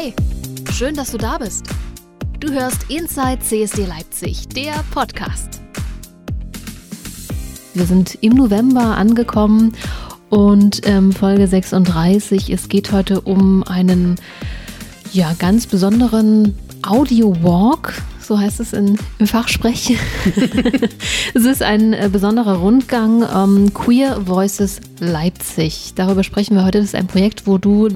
Hey, schön, dass du da bist. Du hörst Inside CSD Leipzig, der Podcast. Wir sind im November angekommen und ähm, Folge 36. Es geht heute um einen ja, ganz besonderen Audio Walk so heißt es in, im Fachsprech. es ist ein äh, besonderer Rundgang ähm, Queer Voices Leipzig. Darüber sprechen wir heute. Das ist ein Projekt, wo du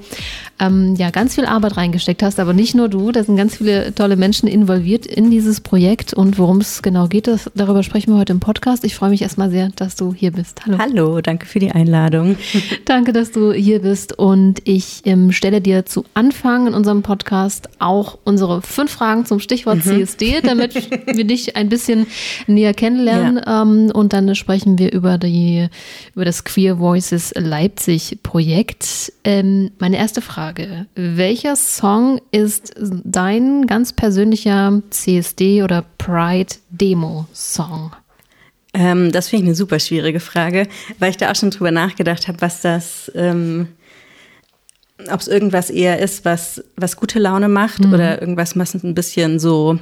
ähm, ja ganz viel Arbeit reingesteckt hast, aber nicht nur du. Da sind ganz viele tolle Menschen involviert in dieses Projekt und worum es genau geht, das, darüber sprechen wir heute im Podcast. Ich freue mich erstmal sehr, dass du hier bist. Hallo. Hallo, danke für die Einladung. danke, dass du hier bist und ich ähm, stelle dir zu Anfang in unserem Podcast auch unsere fünf Fragen zum Stichwort mhm. CSD stehe, damit wir dich ein bisschen näher kennenlernen. Ja. Ähm, und dann sprechen wir über, die, über das Queer Voices Leipzig Projekt. Ähm, meine erste Frage. Welcher Song ist dein ganz persönlicher CSD oder Pride Demo Song? Ähm, das finde ich eine super schwierige Frage, weil ich da auch schon drüber nachgedacht habe, was das, ähm, ob es irgendwas eher ist, was, was gute Laune macht mhm. oder irgendwas, was ein bisschen so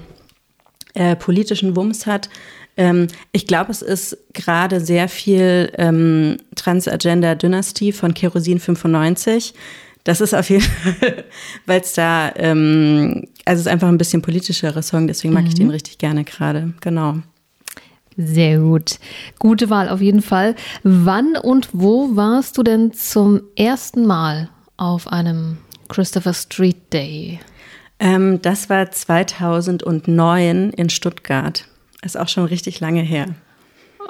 äh, politischen Wumms hat. Ähm, ich glaube, es ist gerade sehr viel ähm, Transagenda Dynasty von Kerosin 95. Das ist auf jeden Fall, weil es da, ähm, also es ist einfach ein bisschen politischerer Song, deswegen mag mhm. ich den richtig gerne gerade. Genau. Sehr gut. Gute Wahl auf jeden Fall. Wann und wo warst du denn zum ersten Mal auf einem Christopher Street Day? Ähm, das war 2009 in Stuttgart. Ist auch schon richtig lange her.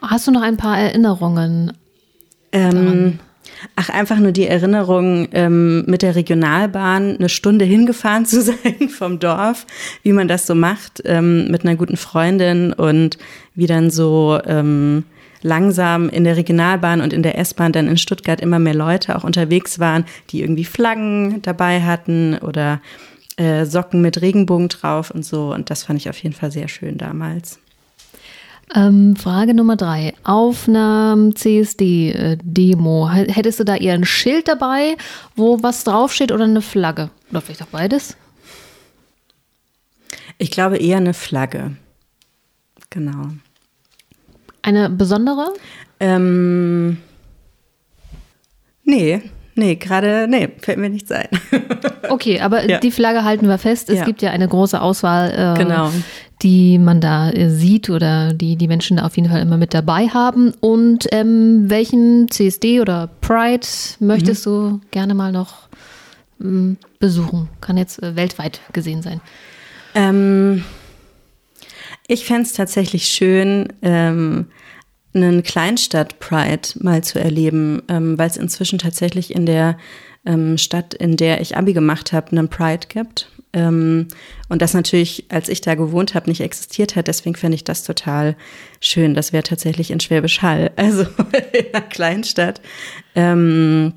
Hast du noch ein paar Erinnerungen? Ähm, ach, einfach nur die Erinnerung, ähm, mit der Regionalbahn eine Stunde hingefahren zu sein vom Dorf, wie man das so macht, ähm, mit einer guten Freundin und wie dann so ähm, langsam in der Regionalbahn und in der S-Bahn dann in Stuttgart immer mehr Leute auch unterwegs waren, die irgendwie Flaggen dabei hatten oder äh, Socken mit Regenbogen drauf und so. Und das fand ich auf jeden Fall sehr schön damals. Ähm, Frage Nummer drei. Auf einer CSD-Demo, hättest du da eher ein Schild dabei, wo was draufsteht oder eine Flagge? Oder vielleicht auch beides? Ich glaube eher eine Flagge. Genau. Eine besondere? Ähm, nee, Nee, gerade, nee, fällt mir nichts ein. okay, aber ja. die Flagge halten wir fest. Es ja. gibt ja eine große Auswahl, äh, genau. die man da äh, sieht oder die die Menschen da auf jeden Fall immer mit dabei haben. Und ähm, welchen CSD oder Pride möchtest mhm. du gerne mal noch ähm, besuchen? Kann jetzt äh, weltweit gesehen sein. Ähm, ich fände es tatsächlich schön, ähm, einen Kleinstadt-Pride mal zu erleben, ähm, weil es inzwischen tatsächlich in der ähm, Stadt, in der ich Abi gemacht habe, einen Pride gibt. Ähm, und das natürlich, als ich da gewohnt habe, nicht existiert hat. Deswegen fände ich das total schön. Das wäre tatsächlich in Schwäbisch Hall, also in einer Kleinstadt. Ähm,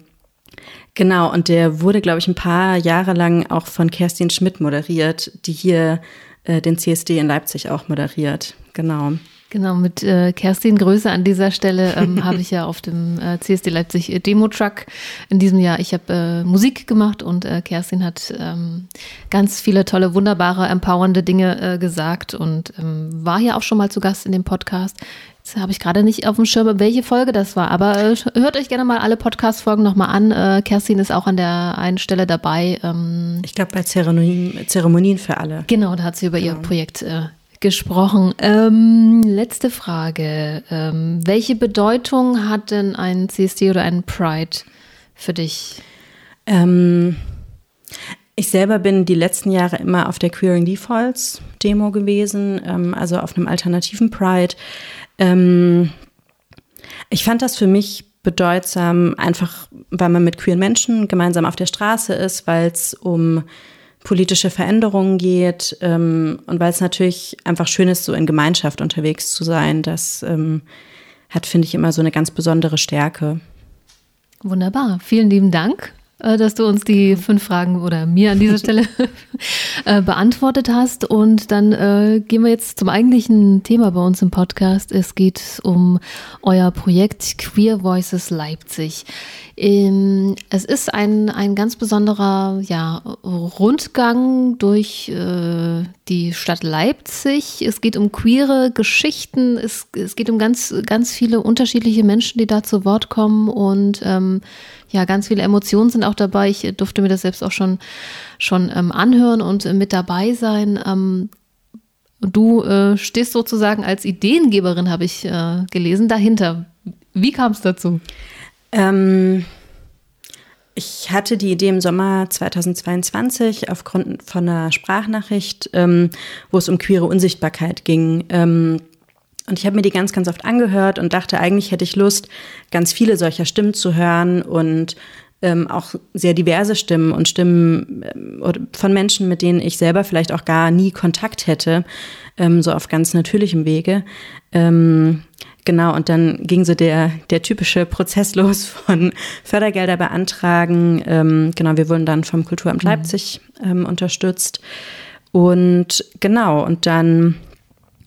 genau, und der wurde, glaube ich, ein paar Jahre lang auch von Kerstin Schmidt moderiert, die hier äh, den CSD in Leipzig auch moderiert. Genau. Genau, mit äh, Kerstin Größe an dieser Stelle ähm, habe ich ja auf dem äh, CSD Leipzig äh, Demo Truck in diesem Jahr, ich habe äh, Musik gemacht und äh, Kerstin hat ähm, ganz viele tolle, wunderbare, empowernde Dinge äh, gesagt und ähm, war hier auch schon mal zu Gast in dem Podcast. Jetzt habe ich gerade nicht auf dem Schirm, welche Folge das war, aber hört euch gerne mal alle Podcast-Folgen nochmal an. Kerstin ist auch an der einen Stelle dabei. Ähm, ich glaube bei Zeremonien, Zeremonien für alle. Genau, da hat sie über genau. ihr Projekt äh, gesprochen. Ähm, letzte Frage. Ähm, welche Bedeutung hat denn ein CSD oder ein Pride für dich? Ähm, ich selber bin die letzten Jahre immer auf der Queering Defaults Demo gewesen, ähm, also auf einem alternativen Pride. Ähm, ich fand das für mich bedeutsam, einfach weil man mit queeren Menschen gemeinsam auf der Straße ist, weil es um politische Veränderungen geht ähm, und weil es natürlich einfach schön ist, so in Gemeinschaft unterwegs zu sein. Das ähm, hat, finde ich, immer so eine ganz besondere Stärke. Wunderbar. Vielen lieben Dank dass du uns die fünf Fragen oder mir an dieser Stelle äh, beantwortet hast. Und dann äh, gehen wir jetzt zum eigentlichen Thema bei uns im Podcast. Es geht um euer Projekt Queer Voices Leipzig. Ähm, es ist ein, ein ganz besonderer ja, Rundgang durch äh, die Stadt Leipzig. Es geht um queere Geschichten. Es, es geht um ganz, ganz viele unterschiedliche Menschen, die da zu Wort kommen. Und ähm, ja, ganz viele Emotionen sind auch dabei. Ich durfte mir das selbst auch schon, schon ähm, anhören und äh, mit dabei sein. Ähm, du äh, stehst sozusagen als Ideengeberin, habe ich äh, gelesen, dahinter. Wie kam es dazu? Ähm, ich hatte die Idee im Sommer 2022 aufgrund von einer Sprachnachricht, ähm, wo es um queere Unsichtbarkeit ging. Und ich habe mir die ganz, ganz oft angehört und dachte, eigentlich hätte ich Lust, ganz viele solcher Stimmen zu hören und ähm, auch sehr diverse Stimmen und Stimmen ähm, von Menschen, mit denen ich selber vielleicht auch gar nie Kontakt hätte, ähm, so auf ganz natürlichem Wege. Ähm, Genau, und dann ging so der, der typische Prozess los von Fördergelder beantragen. Ähm, genau, wir wurden dann vom Kulturamt mhm. Leipzig ähm, unterstützt. Und genau, und dann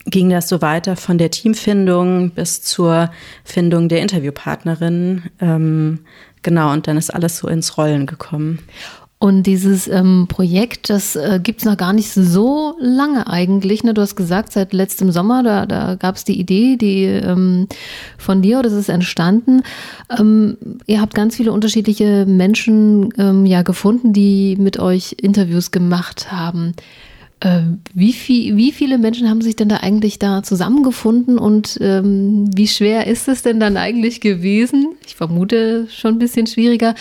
ging das so weiter von der Teamfindung bis zur Findung der Interviewpartnerin. Ähm, genau, und dann ist alles so ins Rollen gekommen. Und dieses ähm, Projekt, das äh, gibt es noch gar nicht so lange eigentlich. Ne? Du hast gesagt, seit letztem Sommer, da, da gab es die Idee, die ähm, von dir, das ist entstanden. Ähm, ihr habt ganz viele unterschiedliche Menschen ähm, ja gefunden, die mit euch Interviews gemacht haben. Ähm, wie, viel, wie viele Menschen haben sich denn da eigentlich da zusammengefunden und ähm, wie schwer ist es denn dann eigentlich gewesen? Ich vermute schon ein bisschen schwieriger,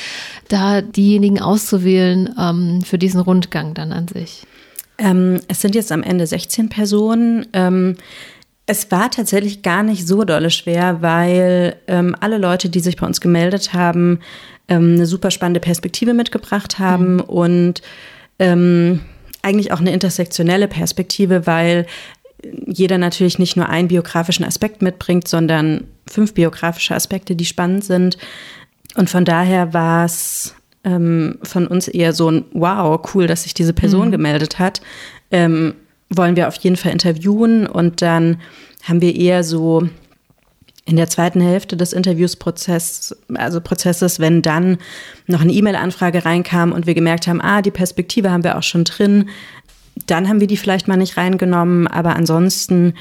da diejenigen auszuwählen ähm, für diesen Rundgang dann an sich. Ähm, es sind jetzt am Ende 16 Personen. Ähm, es war tatsächlich gar nicht so dolle schwer, weil ähm, alle Leute, die sich bei uns gemeldet haben, eine super spannende Perspektive mitgebracht haben mhm. und eigentlich auch eine intersektionelle Perspektive, weil jeder natürlich nicht nur einen biografischen Aspekt mitbringt, sondern fünf biografische Aspekte, die spannend sind. Und von daher war es ähm, von uns eher so ein Wow, cool, dass sich diese Person mhm. gemeldet hat. Ähm, wollen wir auf jeden Fall interviewen und dann haben wir eher so in der zweiten Hälfte des Interviewsprozesses, also Prozesses, wenn dann noch eine E-Mail-Anfrage reinkam und wir gemerkt haben, ah, die Perspektive haben wir auch schon drin, dann haben wir die vielleicht mal nicht reingenommen, aber ansonsten,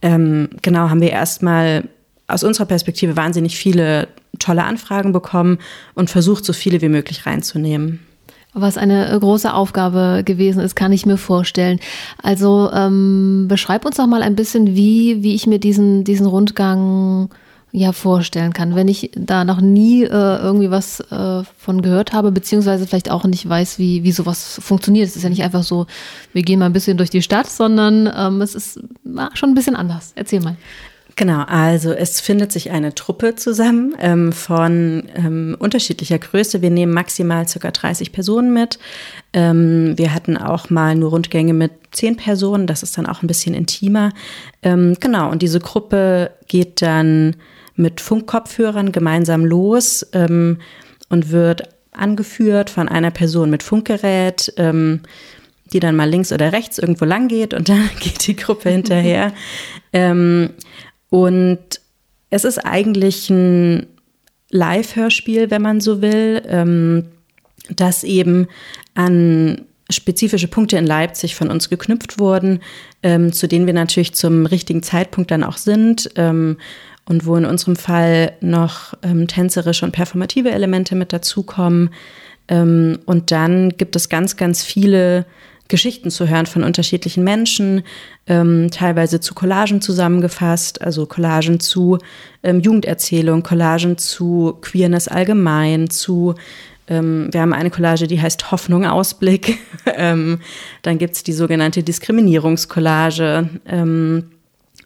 ähm, genau, haben wir erstmal aus unserer Perspektive wahnsinnig viele tolle Anfragen bekommen und versucht, so viele wie möglich reinzunehmen was eine äh, große Aufgabe gewesen ist, kann ich mir vorstellen. Also ähm, beschreib uns doch mal ein bisschen, wie, wie ich mir diesen, diesen Rundgang ja vorstellen kann, wenn ich da noch nie äh, irgendwie was äh, von gehört habe, beziehungsweise vielleicht auch nicht weiß, wie, wie sowas funktioniert. Es ist ja nicht einfach so, wir gehen mal ein bisschen durch die Stadt, sondern ähm, es ist na, schon ein bisschen anders. Erzähl mal. Genau, also es findet sich eine Truppe zusammen ähm, von ähm, unterschiedlicher Größe. Wir nehmen maximal circa 30 Personen mit. Ähm, wir hatten auch mal nur Rundgänge mit 10 Personen, das ist dann auch ein bisschen intimer. Ähm, genau, und diese Gruppe geht dann mit Funkkopfhörern gemeinsam los ähm, und wird angeführt von einer Person mit Funkgerät ähm, die dann mal links oder rechts irgendwo lang geht und dann geht die Gruppe hinterher. ähm, und es ist eigentlich ein Live-Hörspiel, wenn man so will, ähm, das eben an spezifische Punkte in Leipzig von uns geknüpft wurden, ähm, zu denen wir natürlich zum richtigen Zeitpunkt dann auch sind ähm, und wo in unserem Fall noch ähm, tänzerische und performative Elemente mit dazukommen. Ähm, und dann gibt es ganz, ganz viele Geschichten zu hören von unterschiedlichen Menschen, ähm, teilweise zu Collagen zusammengefasst, also Collagen zu ähm, Jugenderzählung, Collagen zu Queerness allgemein, zu ähm, wir haben eine Collage, die heißt Hoffnung Ausblick. ähm, dann gibt's die sogenannte Diskriminierungskollage. Ähm,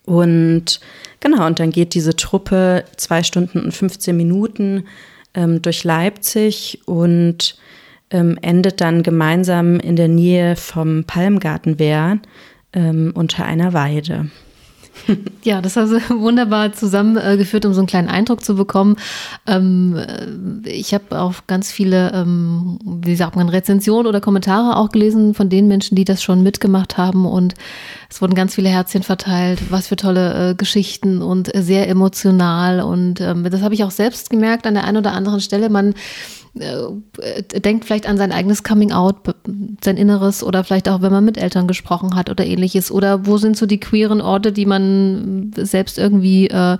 und genau, und dann geht diese Truppe zwei Stunden und 15 Minuten durch Leipzig und ähm, endet dann gemeinsam in der Nähe vom Palmgartenwehr ähm, unter einer Weide. Ja, das hast du wunderbar zusammengeführt, um so einen kleinen Eindruck zu bekommen. Ähm, äh, ich habe auch ganz viele, ähm, wie sagt man, Rezensionen oder Kommentare auch gelesen von den Menschen, die das schon mitgemacht haben und es wurden ganz viele Herzchen verteilt. Was für tolle äh, Geschichten und sehr emotional und ähm, das habe ich auch selbst gemerkt an der einen oder anderen Stelle. Man äh, denkt vielleicht an sein eigenes Coming Out, sein Inneres oder vielleicht auch, wenn man mit Eltern gesprochen hat oder ähnliches. Oder wo sind so die queeren Orte, die man selbst irgendwie äh,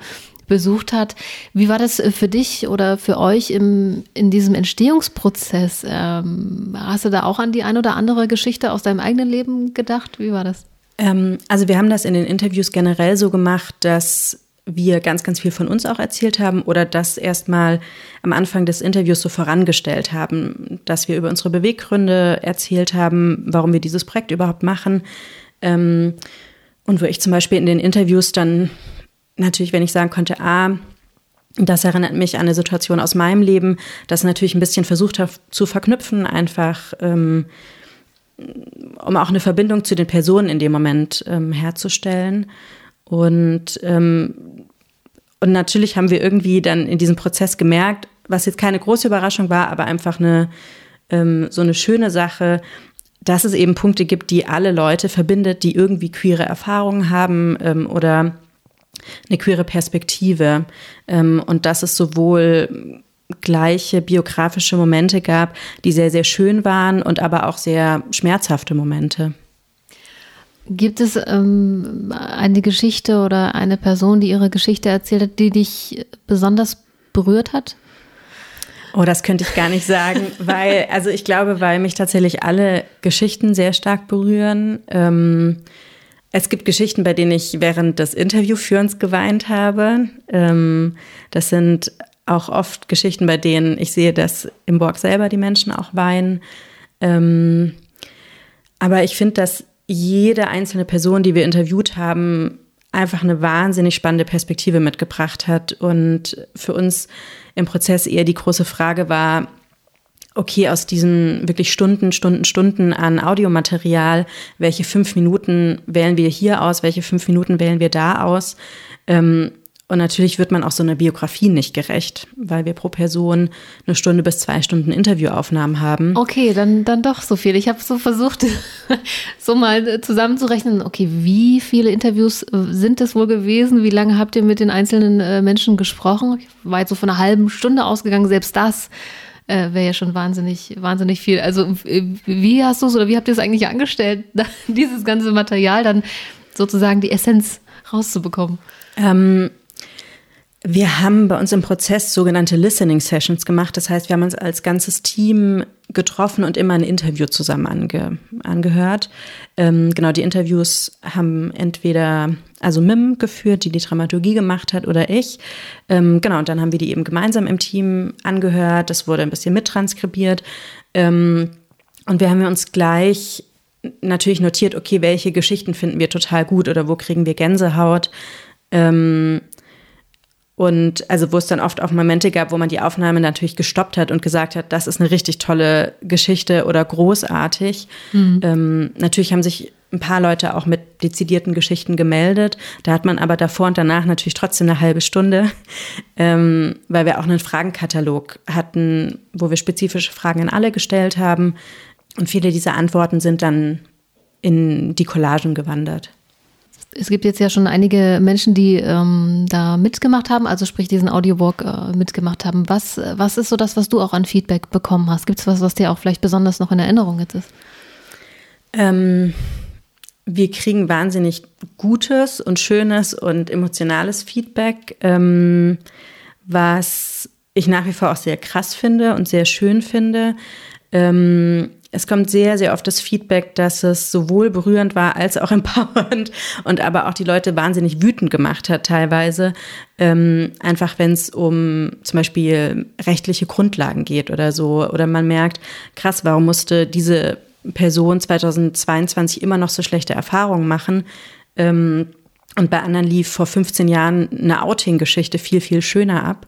besucht hat. Wie war das für dich oder für euch im, in diesem Entstehungsprozess? Ähm, hast du da auch an die ein oder andere Geschichte aus deinem eigenen Leben gedacht? Wie war das? Ähm, also wir haben das in den Interviews generell so gemacht, dass wir ganz, ganz viel von uns auch erzählt haben oder das erstmal am Anfang des Interviews so vorangestellt haben, dass wir über unsere Beweggründe erzählt haben, warum wir dieses Projekt überhaupt machen. Ähm, und wo ich zum Beispiel in den Interviews dann natürlich, wenn ich sagen konnte, ah, das erinnert mich an eine Situation aus meinem Leben, das natürlich ein bisschen versucht habe zu verknüpfen, einfach ähm, um auch eine Verbindung zu den Personen in dem Moment ähm, herzustellen. Und, ähm, und natürlich haben wir irgendwie dann in diesem Prozess gemerkt, was jetzt keine große Überraschung war, aber einfach eine, ähm, so eine schöne Sache, dass es eben Punkte gibt, die alle Leute verbindet, die irgendwie queere Erfahrungen haben ähm, oder eine queere Perspektive. Ähm, und dass es sowohl gleiche biografische Momente gab, die sehr, sehr schön waren und aber auch sehr schmerzhafte Momente. Gibt es ähm, eine Geschichte oder eine Person, die ihre Geschichte erzählt hat, die dich besonders berührt hat? Oh, das könnte ich gar nicht sagen, weil, also ich glaube, weil mich tatsächlich alle Geschichten sehr stark berühren. Ähm, es gibt Geschichten, bei denen ich während des Interviewführens geweint habe. Ähm, das sind auch oft Geschichten, bei denen ich sehe, dass im Borg selber die Menschen auch weinen. Ähm, aber ich finde, dass jede einzelne Person, die wir interviewt haben, einfach eine wahnsinnig spannende Perspektive mitgebracht hat. Und für uns im Prozess eher die große Frage war, okay, aus diesen wirklich Stunden, Stunden, Stunden an Audiomaterial, welche fünf Minuten wählen wir hier aus, welche fünf Minuten wählen wir da aus? Ähm, und natürlich wird man auch so einer Biografie nicht gerecht, weil wir pro Person eine Stunde bis zwei Stunden Interviewaufnahmen haben. Okay, dann, dann doch so viel. Ich habe so versucht, so mal zusammenzurechnen, okay, wie viele Interviews äh, sind es wohl gewesen? Wie lange habt ihr mit den einzelnen äh, Menschen gesprochen? Ich war jetzt so von einer halben Stunde ausgegangen, selbst das äh, wäre ja schon wahnsinnig, wahnsinnig viel. Also wie hast du es oder wie habt ihr es eigentlich angestellt, dieses ganze Material dann sozusagen die Essenz rauszubekommen? Ähm, wir haben bei uns im Prozess sogenannte Listening Sessions gemacht. Das heißt, wir haben uns als ganzes Team getroffen und immer ein Interview zusammen ange, angehört. Ähm, genau, die Interviews haben entweder also Mim geführt, die die Dramaturgie gemacht hat, oder ich. Ähm, genau, und dann haben wir die eben gemeinsam im Team angehört. Das wurde ein bisschen mittranskribiert. Ähm, und wir haben uns gleich natürlich notiert, okay, welche Geschichten finden wir total gut oder wo kriegen wir Gänsehaut. Ähm, und also wo es dann oft auch Momente gab, wo man die Aufnahme natürlich gestoppt hat und gesagt hat, das ist eine richtig tolle Geschichte oder großartig. Mhm. Ähm, natürlich haben sich ein paar Leute auch mit dezidierten Geschichten gemeldet. Da hat man aber davor und danach natürlich trotzdem eine halbe Stunde, ähm, weil wir auch einen Fragenkatalog hatten, wo wir spezifische Fragen an alle gestellt haben. Und viele dieser Antworten sind dann in die Collagen gewandert es gibt jetzt ja schon einige Menschen, die ähm, da mitgemacht haben, also sprich diesen Audiowalk äh, mitgemacht haben. Was, was ist so das, was du auch an Feedback bekommen hast? Gibt es was, was dir auch vielleicht besonders noch in Erinnerung jetzt ist? Ähm, wir kriegen wahnsinnig gutes und schönes und emotionales Feedback, ähm, was ich nach wie vor auch sehr krass finde und sehr schön finde. Ähm, es kommt sehr, sehr oft das Feedback, dass es sowohl berührend war als auch empowernd und aber auch die Leute wahnsinnig wütend gemacht hat teilweise. Ähm, einfach wenn es um zum Beispiel rechtliche Grundlagen geht oder so. Oder man merkt, krass, warum musste diese Person 2022 immer noch so schlechte Erfahrungen machen? Ähm, und bei anderen lief vor 15 Jahren eine Outing-Geschichte viel, viel schöner ab.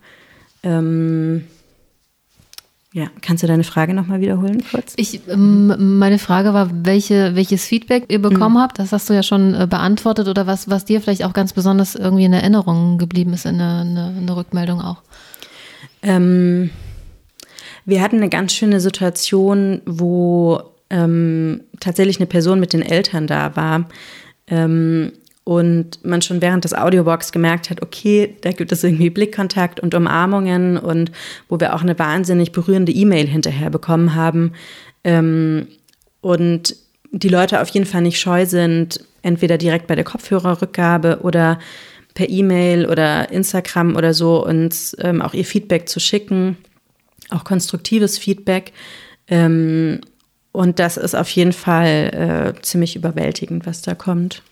Ähm, Ja, kannst du deine Frage nochmal wiederholen kurz? Ich, ähm, meine Frage war, welche, welches Feedback ihr bekommen mhm. habt. Das hast du ja schon äh, beantwortet oder was, was dir vielleicht auch ganz besonders irgendwie in Erinnerung geblieben ist, in eine Rückmeldung auch. Ähm, wir hatten eine ganz schöne Situation, wo ähm, tatsächlich eine Person mit den Eltern da war. Ähm, und man schon während des Audiobox gemerkt hat, okay, da gibt es irgendwie Blickkontakt und Umarmungen und wo wir auch eine wahnsinnig berührende E-Mail hinterher bekommen haben. Ähm, und die Leute auf jeden Fall nicht scheu sind, entweder direkt bei der Kopfhörerrückgabe oder per E-Mail oder Instagram oder so uns ähm, auch ihr Feedback zu schicken, auch konstruktives Feedback. Ähm, und das ist auf jeden Fall äh, ziemlich überwältigend, was da kommt.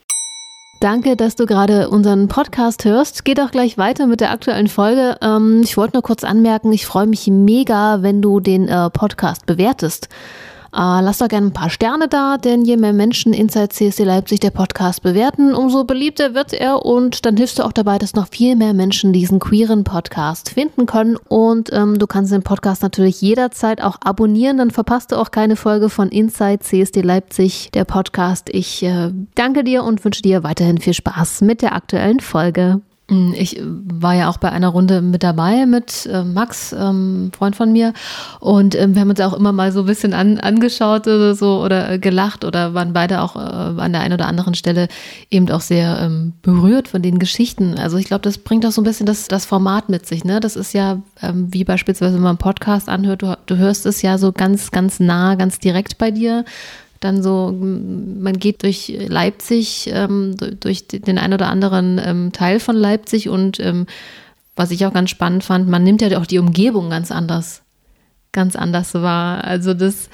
Danke, dass du gerade unseren Podcast hörst. Geht auch gleich weiter mit der aktuellen Folge. Ähm, ich wollte nur kurz anmerken, ich freue mich mega, wenn du den äh, Podcast bewertest. Äh, lass doch gerne ein paar Sterne da, denn je mehr Menschen Inside CSD Leipzig der Podcast bewerten, umso beliebter wird er und dann hilfst du auch dabei, dass noch viel mehr Menschen diesen queeren Podcast finden können. Und ähm, du kannst den Podcast natürlich jederzeit auch abonnieren, dann verpasst du auch keine Folge von Inside CSD Leipzig, der Podcast. Ich äh, danke dir und wünsche dir weiterhin viel Spaß mit der aktuellen Folge. Hm, ich äh, war ja auch bei einer Runde mit dabei mit äh, Max, ähm, Freund von mir. Und ähm, wir haben uns auch immer mal so ein bisschen an, angeschaut oder so oder gelacht oder waren beide auch äh, an der einen oder anderen Stelle eben auch sehr ähm, berührt von den Geschichten. Also ich glaube, das bringt auch so ein bisschen das, das Format mit sich. Ne? Das ist ja ähm, wie beispielsweise, wenn man einen Podcast anhört, du, du hörst es ja so ganz, ganz nah, ganz direkt bei dir dann so, man geht durch Leipzig, ähm, durch den ein oder anderen ähm, Teil von Leipzig und ähm, was ich auch ganz spannend fand, man nimmt ja auch die Umgebung ganz anders, ganz anders wahr. Also das,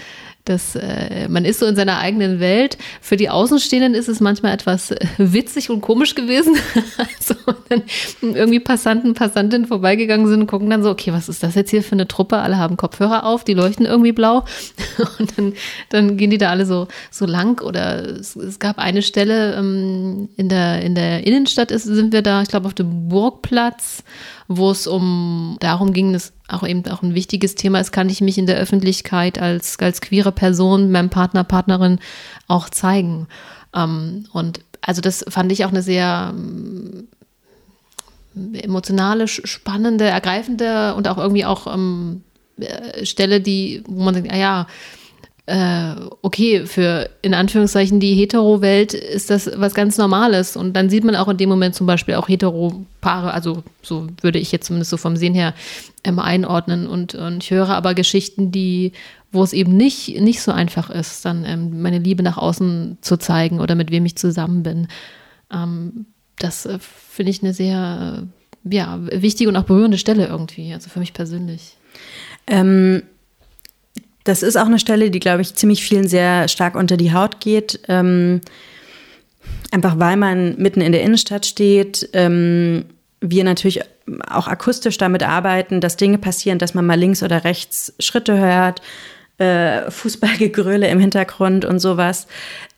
das, äh, man ist so in seiner eigenen Welt. Für die Außenstehenden ist es manchmal etwas äh, witzig und komisch gewesen. also dann irgendwie Passanten, Passantinnen vorbeigegangen sind gucken dann so, okay, was ist das jetzt hier für eine Truppe? Alle haben Kopfhörer auf, die leuchten irgendwie blau. und dann, dann gehen die da alle so, so lang. Oder es, es gab eine Stelle ähm, in, der, in der Innenstadt ist, sind wir da, ich glaube, auf dem Burgplatz wo es um darum ging, dass auch eben auch ein wichtiges Thema ist, kann ich mich in der Öffentlichkeit als, als queere Person meinem Partner, Partnerin auch zeigen. Ähm, und also das fand ich auch eine sehr ähm, emotionale, spannende, ergreifende und auch irgendwie auch ähm, äh, Stelle, die, wo man denkt, ah ja, äh, okay, für in Anführungszeichen die Hetero-Welt ist das was ganz Normales. Und dann sieht man auch in dem Moment zum Beispiel auch Hetero-Paare, also so würde ich jetzt zumindest so vom Sehen her ähm, einordnen. Und, und ich höre aber Geschichten, die, wo es eben nicht, nicht so einfach ist, dann ähm, meine Liebe nach außen zu zeigen oder mit wem ich zusammen bin. Ähm, das äh, finde ich eine sehr ja, wichtige und auch berührende Stelle irgendwie, also für mich persönlich. Ähm das ist auch eine Stelle, die, glaube ich, ziemlich vielen sehr stark unter die Haut geht. Ähm, einfach weil man mitten in der Innenstadt steht. Ähm, wir natürlich auch akustisch damit arbeiten, dass Dinge passieren, dass man mal links oder rechts Schritte hört, äh, Fußballgegröle im Hintergrund und sowas.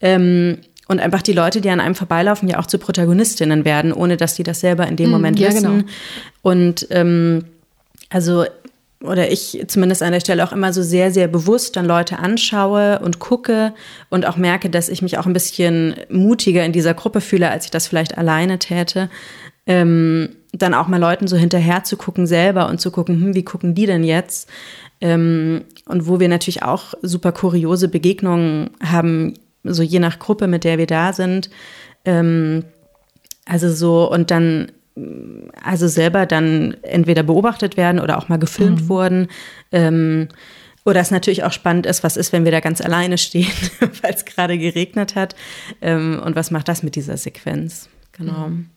Ähm, und einfach die Leute, die an einem vorbeilaufen, ja auch zu Protagonistinnen werden, ohne dass die das selber in dem hm, Moment ja, wissen. Genau. Und ähm, also oder ich zumindest an der Stelle auch immer so sehr, sehr bewusst dann Leute anschaue und gucke und auch merke, dass ich mich auch ein bisschen mutiger in dieser Gruppe fühle, als ich das vielleicht alleine täte. Ähm, dann auch mal Leuten so hinterher zu gucken selber und zu gucken, hm, wie gucken die denn jetzt? Ähm, und wo wir natürlich auch super kuriose Begegnungen haben, so je nach Gruppe, mit der wir da sind. Ähm, also so, und dann also selber dann entweder beobachtet werden oder auch mal gefilmt mhm. wurden. Ähm, oder es natürlich auch spannend ist, was ist, wenn wir da ganz alleine stehen, weil es gerade geregnet hat. Ähm, und was macht das mit dieser Sequenz? Genau. Mhm.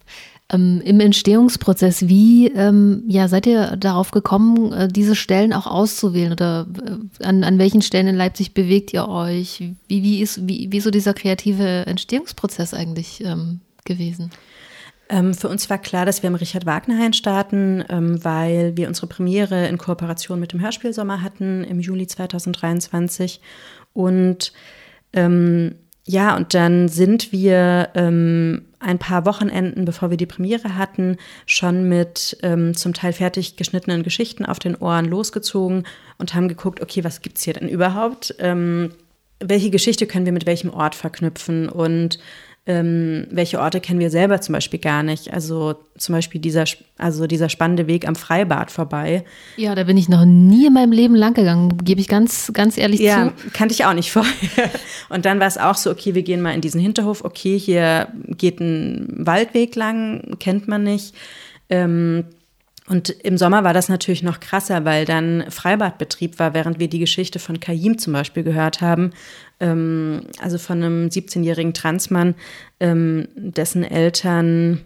Ähm, Im Entstehungsprozess, wie ähm, ja, seid ihr darauf gekommen, äh, diese Stellen auch auszuwählen? Oder äh, an, an welchen Stellen in Leipzig bewegt ihr euch? Wie, wie, ist, wie, wie so dieser kreative Entstehungsprozess eigentlich ähm, gewesen? Ähm, für uns war klar, dass wir im Richard Wagner Hain starten, ähm, weil wir unsere Premiere in Kooperation mit dem Hörspielsommer hatten im Juli 2023. Und ähm, ja, und dann sind wir ähm, ein paar Wochenenden, bevor wir die Premiere hatten, schon mit ähm, zum Teil fertig geschnittenen Geschichten auf den Ohren losgezogen und haben geguckt, okay, was gibt's hier denn überhaupt? Ähm, welche Geschichte können wir mit welchem Ort verknüpfen und ähm, welche Orte kennen wir selber zum Beispiel gar nicht. Also zum Beispiel dieser, also dieser spannende Weg am Freibad vorbei. Ja, da bin ich noch nie in meinem Leben lang gegangen, gebe ich ganz, ganz ehrlich ja, zu. Ja, kannte ich auch nicht vorher. Und dann war es auch so, okay, wir gehen mal in diesen Hinterhof. Okay, hier geht ein Waldweg lang, kennt man nicht. Ähm, und im Sommer war das natürlich noch krasser, weil dann Freibadbetrieb war, während wir die Geschichte von Kaim zum Beispiel gehört haben. Ähm, also von einem 17-jährigen Transmann, ähm, dessen Eltern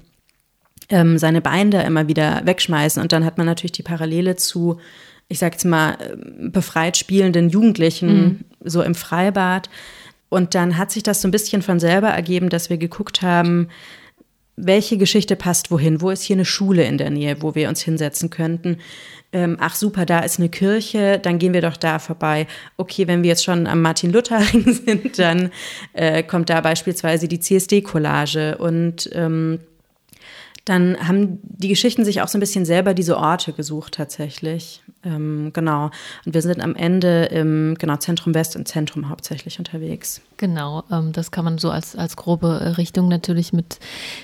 ähm, seine Beine immer wieder wegschmeißen. Und dann hat man natürlich die Parallele zu, ich sag jetzt mal, äh, befreit spielenden Jugendlichen, mhm. so im Freibad. Und dann hat sich das so ein bisschen von selber ergeben, dass wir geguckt haben, welche Geschichte passt wohin? Wo ist hier eine Schule in der Nähe, wo wir uns hinsetzen könnten? Ähm, ach super, da ist eine Kirche, dann gehen wir doch da vorbei. Okay, wenn wir jetzt schon am Martin-Luther-Ring sind, dann äh, kommt da beispielsweise die CSD-Collage und ähm, dann haben die Geschichten sich auch so ein bisschen selber diese Orte gesucht tatsächlich. Ähm, genau. Und wir sind am Ende im genau, Zentrum West und Zentrum hauptsächlich unterwegs. Genau, ähm, das kann man so als, als grobe äh, Richtung natürlich mit,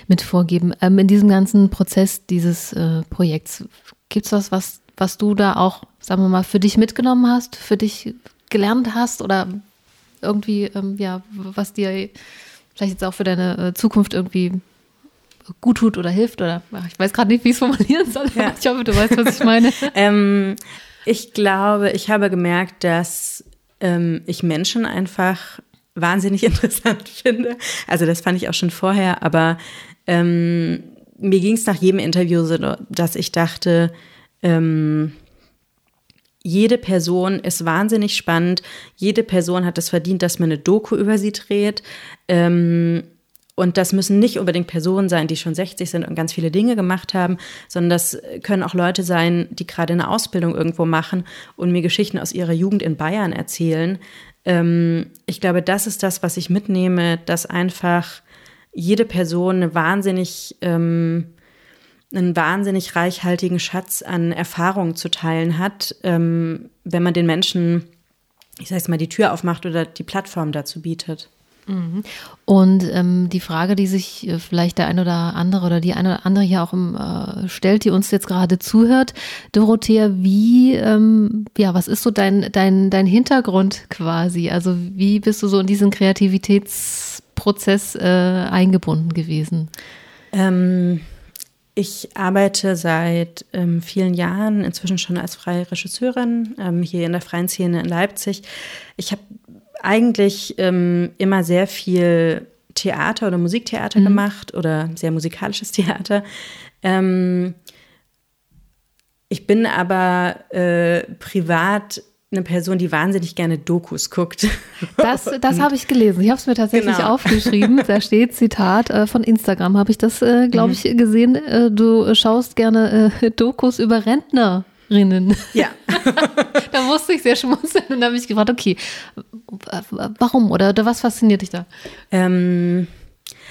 mit vorgeben. Ähm, in diesem ganzen Prozess dieses äh, Projekts, gibt es was, was, was du da auch, sagen wir mal, für dich mitgenommen hast, für dich gelernt hast oder irgendwie, ähm, ja, was dir vielleicht jetzt auch für deine äh, Zukunft irgendwie gut tut oder hilft oder ich weiß gerade nicht, wie ich es formulieren soll. Ja. Ich hoffe, du weißt, was ich meine. ähm, ich glaube, ich habe gemerkt, dass ähm, ich Menschen einfach wahnsinnig interessant finde. Also das fand ich auch schon vorher, aber ähm, mir ging es nach jedem Interview so, dass ich dachte, ähm, jede Person ist wahnsinnig spannend. Jede Person hat es verdient, dass man eine Doku über sie dreht. Ähm, und das müssen nicht unbedingt Personen sein, die schon 60 sind und ganz viele Dinge gemacht haben, sondern das können auch Leute sein, die gerade eine Ausbildung irgendwo machen und mir Geschichten aus ihrer Jugend in Bayern erzählen. Ähm, ich glaube, das ist das, was ich mitnehme, dass einfach jede Person eine wahnsinnig, ähm, einen wahnsinnig reichhaltigen Schatz an Erfahrungen zu teilen hat, ähm, wenn man den Menschen, ich sage mal, die Tür aufmacht oder die Plattform dazu bietet. Mhm. Und ähm, die Frage, die sich äh, vielleicht der eine oder andere oder die eine oder andere hier auch im, äh, stellt, die uns jetzt gerade zuhört, Dorothea, wie, ähm, ja, was ist so dein, dein, dein Hintergrund quasi? Also wie bist du so in diesen Kreativitätsprozess äh, eingebunden gewesen? Ähm, ich arbeite seit ähm, vielen Jahren inzwischen schon als freie Regisseurin ähm, hier in der freien Szene in Leipzig. Ich habe eigentlich ähm, immer sehr viel Theater oder Musiktheater mhm. gemacht oder sehr musikalisches Theater. Ähm, ich bin aber äh, privat eine Person, die wahnsinnig gerne Dokus guckt. Das, das habe ich gelesen. Ich habe es mir tatsächlich genau. aufgeschrieben. Da steht Zitat äh, von Instagram, habe ich das, äh, glaube mhm. ich, gesehen. Äh, du schaust gerne äh, Dokus über Rentner. Rinnen. Ja. da musste ich sehr schmunzeln und da habe ich gefragt, okay, warum oder, oder was fasziniert dich da? Ähm,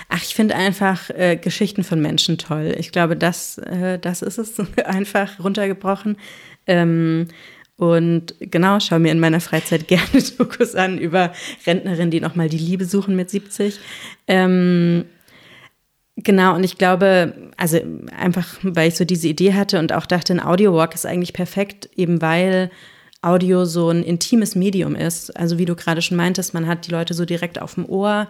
ach, ich finde einfach äh, Geschichten von Menschen toll. Ich glaube, das, äh, das ist es einfach runtergebrochen. Ähm, und genau, schaue mir in meiner Freizeit gerne Dokus an über Rentnerinnen, die nochmal die Liebe suchen mit 70. Ähm, Genau, und ich glaube, also einfach, weil ich so diese Idee hatte und auch dachte, ein Audio-Walk ist eigentlich perfekt, eben weil Audio so ein intimes Medium ist. Also wie du gerade schon meintest, man hat die Leute so direkt auf dem Ohr.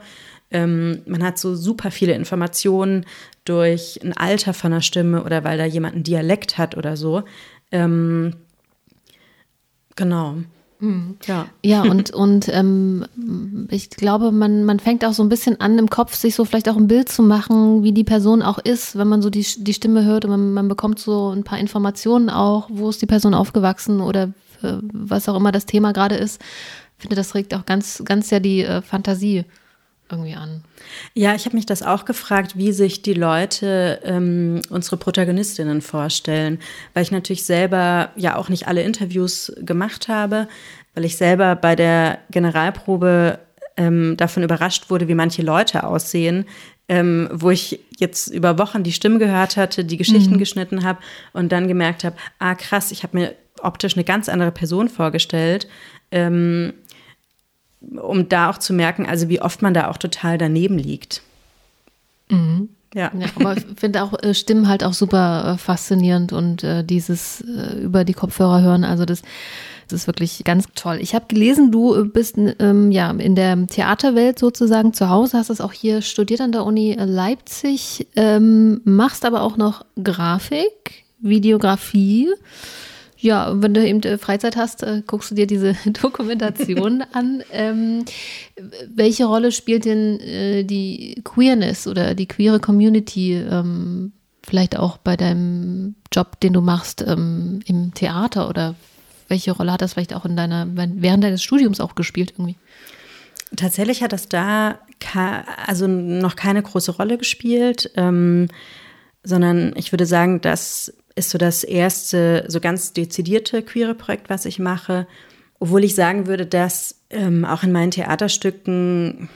Ähm, man hat so super viele Informationen durch ein Alter von der Stimme oder weil da jemand einen Dialekt hat oder so. Ähm, genau. Mhm. Ja. ja, und, und ähm, ich glaube, man, man fängt auch so ein bisschen an, im Kopf sich so vielleicht auch ein Bild zu machen, wie die Person auch ist, wenn man so die, die Stimme hört und man, man bekommt so ein paar Informationen auch, wo ist die Person aufgewachsen oder äh, was auch immer das Thema gerade ist. Ich finde, das regt auch ganz, ganz ja die äh, Fantasie irgendwie an. Ja, ich habe mich das auch gefragt, wie sich die Leute ähm, unsere Protagonistinnen vorstellen, weil ich natürlich selber ja auch nicht alle Interviews gemacht habe, weil ich selber bei der Generalprobe ähm, davon überrascht wurde, wie manche Leute aussehen, ähm, wo ich jetzt über Wochen die Stimme gehört hatte, die Geschichten mhm. geschnitten habe und dann gemerkt habe, ah krass, ich habe mir optisch eine ganz andere Person vorgestellt. Ähm, um da auch zu merken, also wie oft man da auch total daneben liegt. Mhm. Ja. ja. aber ich finde auch äh, Stimmen halt auch super äh, faszinierend und äh, dieses äh, über die Kopfhörer hören, also das, das ist wirklich ganz toll. Ich habe gelesen, du äh, bist ähm, ja in der Theaterwelt sozusagen zu Hause, hast es auch hier studiert an der Uni Leipzig, ähm, machst aber auch noch Grafik, Videografie. Ja, wenn du eben äh, Freizeit hast, äh, guckst du dir diese Dokumentation an. Ähm, welche Rolle spielt denn äh, die Queerness oder die queere Community ähm, vielleicht auch bei deinem Job, den du machst ähm, im Theater oder welche Rolle hat das vielleicht auch in deiner, während deines Studiums auch gespielt irgendwie? Tatsächlich hat das da also noch keine große Rolle gespielt, ähm, sondern ich würde sagen, dass ist so das erste, so ganz dezidierte queere Projekt, was ich mache. Obwohl ich sagen würde, dass ähm, auch in meinen Theaterstücken,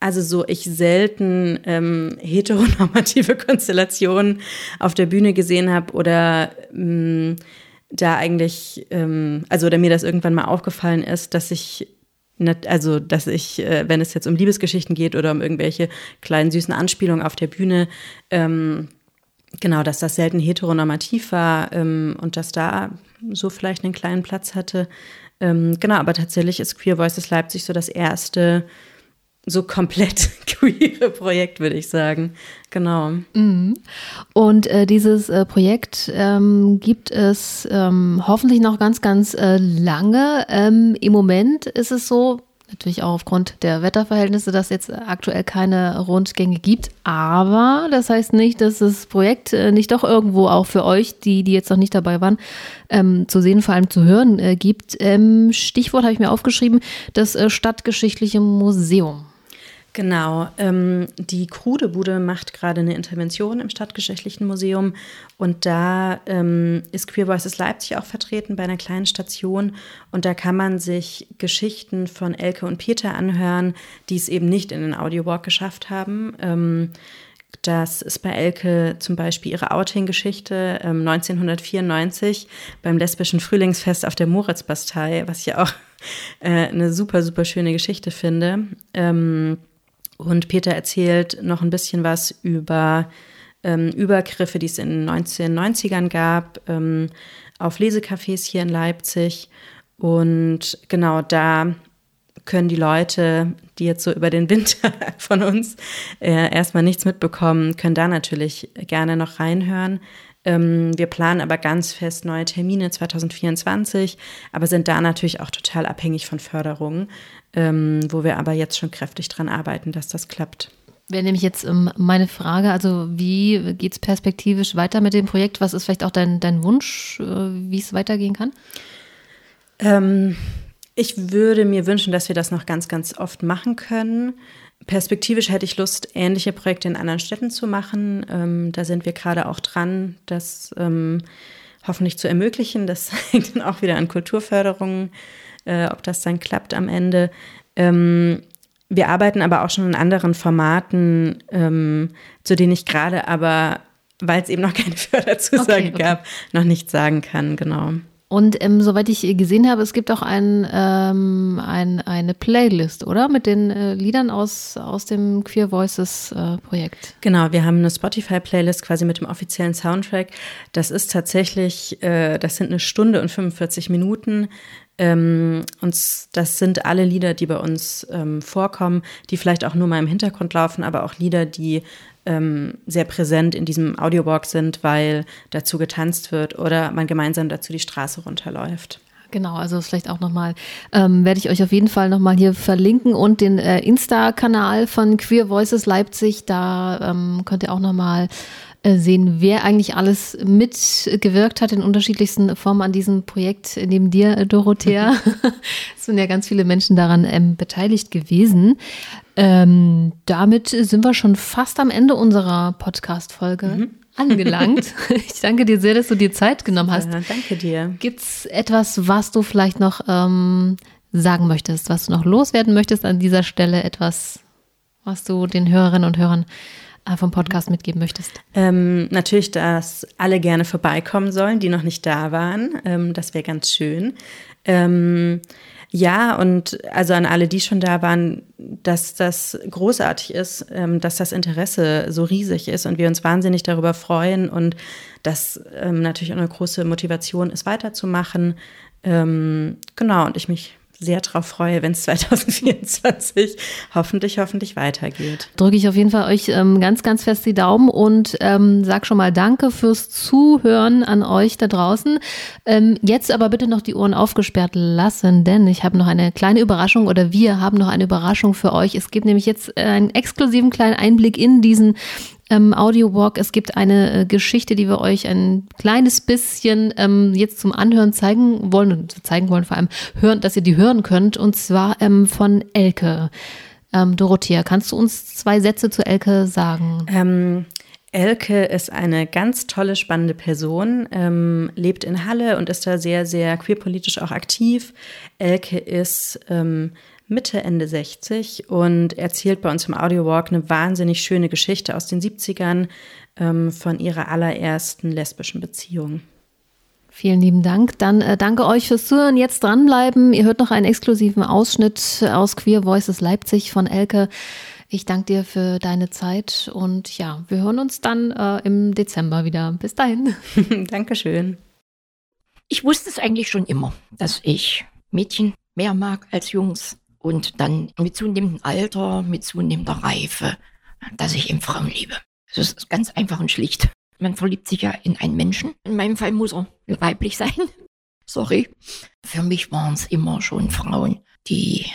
also so ich selten ähm, heteronormative Konstellationen auf der Bühne gesehen habe oder ähm, da eigentlich, ähm, also oder mir das irgendwann mal aufgefallen ist, dass ich also, dass ich, äh, wenn es jetzt um Liebesgeschichten geht oder um irgendwelche kleinen süßen Anspielungen auf der Bühne, ähm, genau, dass das selten heteronormativ war ähm, und dass da so vielleicht einen kleinen Platz hatte. Ähm, genau, aber tatsächlich ist Queer Voices Leipzig so das erste so komplett queere Projekt, würde ich sagen. Genau. Mhm. Und äh, dieses äh, Projekt ähm, gibt es ähm, hoffentlich noch ganz, ganz äh, lange. Ähm, Im Moment ist es so, natürlich auch aufgrund der Wetterverhältnisse, dass jetzt aktuell keine Rundgänge gibt. Aber das heißt nicht, dass das Projekt äh, nicht doch irgendwo auch für euch, die, die jetzt noch nicht dabei waren, ähm, zu sehen, vor allem zu hören äh, gibt. Ähm, Stichwort habe ich mir aufgeschrieben, das äh, Stadtgeschichtliche Museum. Genau. Ähm, die Krudebude macht gerade eine Intervention im Stadtgeschichtlichen Museum und da ähm, ist Queer Voices Leipzig auch vertreten bei einer kleinen Station und da kann man sich Geschichten von Elke und Peter anhören, die es eben nicht in den Audiowalk geschafft haben. Ähm, das ist bei Elke zum Beispiel ihre Outing-Geschichte ähm, 1994 beim lesbischen Frühlingsfest auf der Moritzbastei, was ich ja auch äh, eine super, super schöne Geschichte finde. Ähm, und Peter erzählt noch ein bisschen was über ähm, Übergriffe, die es in den 1990ern gab, ähm, auf Lesecafés hier in Leipzig. Und genau da können die Leute, die jetzt so über den Winter von uns äh, erstmal nichts mitbekommen, können da natürlich gerne noch reinhören. Ähm, wir planen aber ganz fest neue Termine 2024, aber sind da natürlich auch total abhängig von Förderungen, ähm, wo wir aber jetzt schon kräftig dran arbeiten, dass das klappt. Wäre nämlich jetzt ähm, meine Frage, also wie geht es perspektivisch weiter mit dem Projekt? Was ist vielleicht auch dein, dein Wunsch, äh, wie es weitergehen kann? Ähm, ich würde mir wünschen, dass wir das noch ganz, ganz oft machen können. Perspektivisch hätte ich Lust, ähnliche Projekte in anderen Städten zu machen. Ähm, da sind wir gerade auch dran, das ähm, hoffentlich zu ermöglichen. Das hängt dann auch wieder an Kulturförderung, äh, ob das dann klappt am Ende. Ähm, wir arbeiten aber auch schon in anderen Formaten, ähm, zu denen ich gerade aber, weil es eben noch keine Förderzusage okay, okay. gab, noch nicht sagen kann, genau. Und ähm, soweit ich gesehen habe, es gibt auch ein, ähm, ein, eine Playlist, oder? Mit den äh, Liedern aus, aus dem Queer Voices äh, Projekt. Genau, wir haben eine Spotify-Playlist quasi mit dem offiziellen Soundtrack. Das ist tatsächlich, äh, das sind eine Stunde und 45 Minuten. Ähm, und das sind alle Lieder, die bei uns ähm, vorkommen, die vielleicht auch nur mal im Hintergrund laufen, aber auch Lieder, die ähm, sehr präsent in diesem Audiobox sind, weil dazu getanzt wird oder man gemeinsam dazu die Straße runterläuft. Genau, also vielleicht auch nochmal, ähm, werde ich euch auf jeden Fall nochmal hier verlinken und den äh, Insta-Kanal von Queer Voices Leipzig, da ähm, könnt ihr auch nochmal sehen, wer eigentlich alles mitgewirkt hat in unterschiedlichsten Formen an diesem Projekt, neben dir, äh, Dorothea. es sind ja ganz viele Menschen daran ähm, beteiligt gewesen. Ähm, damit sind wir schon fast am Ende unserer Podcast-Folge. Mhm. Angelangt. Ich danke dir sehr, dass du dir Zeit genommen hast. Ja, danke dir. Gibt es etwas, was du vielleicht noch ähm, sagen möchtest, was du noch loswerden möchtest an dieser Stelle, etwas, was du den Hörerinnen und Hörern äh, vom Podcast mitgeben möchtest? Ähm, natürlich, dass alle gerne vorbeikommen sollen, die noch nicht da waren. Ähm, das wäre ganz schön. Ähm, ja, und also an alle, die schon da waren, dass das großartig ist, ähm, dass das Interesse so riesig ist und wir uns wahnsinnig darüber freuen und dass ähm, natürlich eine große Motivation ist, weiterzumachen. Ähm, genau, und ich mich sehr darauf freue, wenn es 2024 hoffentlich, hoffentlich weitergeht. Drücke ich auf jeden Fall euch ähm, ganz, ganz fest die Daumen und ähm, sag schon mal Danke fürs Zuhören an euch da draußen. Ähm, jetzt aber bitte noch die Ohren aufgesperrt lassen, denn ich habe noch eine kleine Überraschung oder wir haben noch eine Überraschung für euch. Es gibt nämlich jetzt einen exklusiven kleinen Einblick in diesen ähm, Audio Walk. Es gibt eine äh, Geschichte, die wir euch ein kleines bisschen ähm, jetzt zum Anhören zeigen wollen und zeigen wollen, vor allem hören, dass ihr die hören könnt, und zwar ähm, von Elke. Ähm, Dorothea, kannst du uns zwei Sätze zu Elke sagen? Ähm, Elke ist eine ganz tolle, spannende Person, ähm, lebt in Halle und ist da sehr, sehr queerpolitisch auch aktiv. Elke ist ähm, Mitte, Ende 60 und erzählt bei uns im Audio Walk eine wahnsinnig schöne Geschichte aus den 70ern ähm, von ihrer allerersten lesbischen Beziehung. Vielen lieben Dank. Dann äh, danke euch fürs Zuhören. Jetzt dranbleiben. Ihr hört noch einen exklusiven Ausschnitt aus Queer Voices Leipzig von Elke. Ich danke dir für deine Zeit und ja, wir hören uns dann äh, im Dezember wieder. Bis dahin. Dankeschön. Ich wusste es eigentlich schon immer, dass ich Mädchen mehr mag als Jungs und dann mit zunehmendem Alter, mit zunehmender Reife, dass ich eben Frauen liebe. Das ist ganz einfach und schlicht. Man verliebt sich ja in einen Menschen. In meinem Fall muss er weiblich sein. Sorry. Für mich waren es immer schon Frauen, die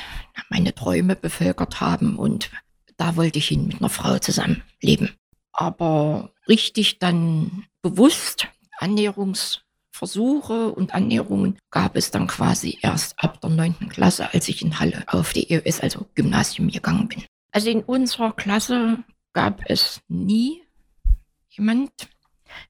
meine Träume bevölkert haben und da wollte ich hin mit einer Frau zusammen leben. Aber richtig dann bewusst Annäherungs Versuche und Annäherungen gab es dann quasi erst ab der neunten Klasse, als ich in Halle auf die EOS, also Gymnasium, gegangen bin. Also in unserer Klasse gab es nie jemand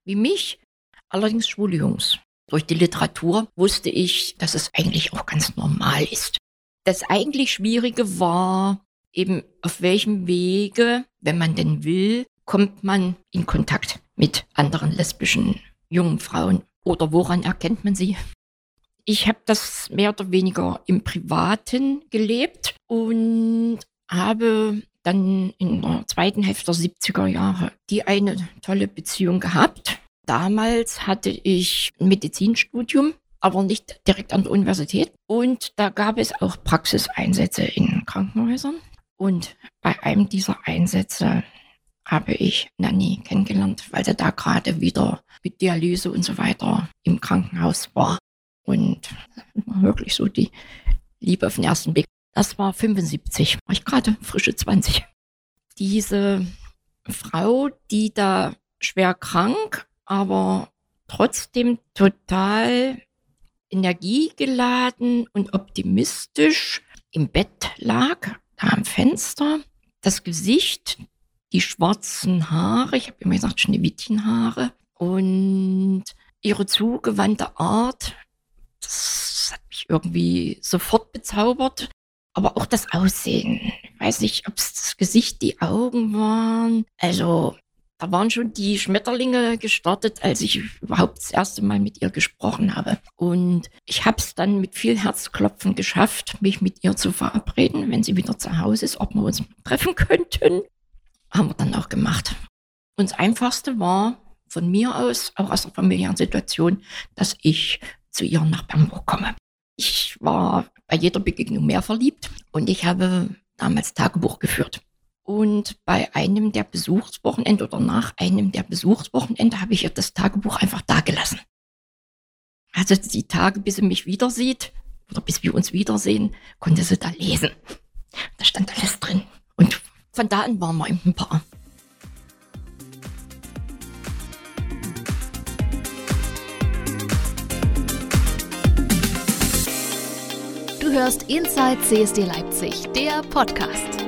wie mich, allerdings schwule Jungs. Durch die Literatur wusste ich, dass es eigentlich auch ganz normal ist. Das eigentlich Schwierige war eben, auf welchem Wege, wenn man denn will, kommt man in Kontakt mit anderen lesbischen jungen Frauen oder woran erkennt man sie? Ich habe das mehr oder weniger im Privaten gelebt und habe dann in der zweiten Hälfte der 70er Jahre die eine tolle Beziehung gehabt. Damals hatte ich ein Medizinstudium, aber nicht direkt an der Universität. Und da gab es auch Praxiseinsätze in Krankenhäusern. Und bei einem dieser Einsätze habe ich Nanny kennengelernt, weil sie da gerade wieder mit Dialyse und so weiter im Krankenhaus war. Und wirklich so die Liebe auf den ersten Blick. Das war 75, war ich gerade frische 20. Diese Frau, die da schwer krank, aber trotzdem total energiegeladen und optimistisch im Bett lag, da am Fenster. Das Gesicht, die schwarzen Haare, ich habe immer gesagt Schneewittchenhaare und ihre zugewandte Art, das hat mich irgendwie sofort bezaubert. Aber auch das Aussehen. Ich weiß nicht, ob es das Gesicht, die Augen waren. Also, da waren schon die Schmetterlinge gestartet, als ich überhaupt das erste Mal mit ihr gesprochen habe. Und ich habe es dann mit viel Herzklopfen geschafft, mich mit ihr zu verabreden, wenn sie wieder zu Hause ist, ob wir uns treffen könnten haben wir dann auch gemacht. Und das Einfachste war von mir aus, auch aus der familiären Situation, dass ich zu ihr nach Bamberg komme. Ich war bei jeder Begegnung mehr verliebt und ich habe damals Tagebuch geführt. Und bei einem der Besuchswochenende oder nach einem der Besuchswochenende habe ich ihr das Tagebuch einfach dagelassen. Also die Tage, bis sie mich wieder sieht oder bis wir uns wiedersehen, konnte sie da lesen. Da stand alles drin. An waren wir ein Paar. Du hörst Inside CSD Leipzig, der Podcast.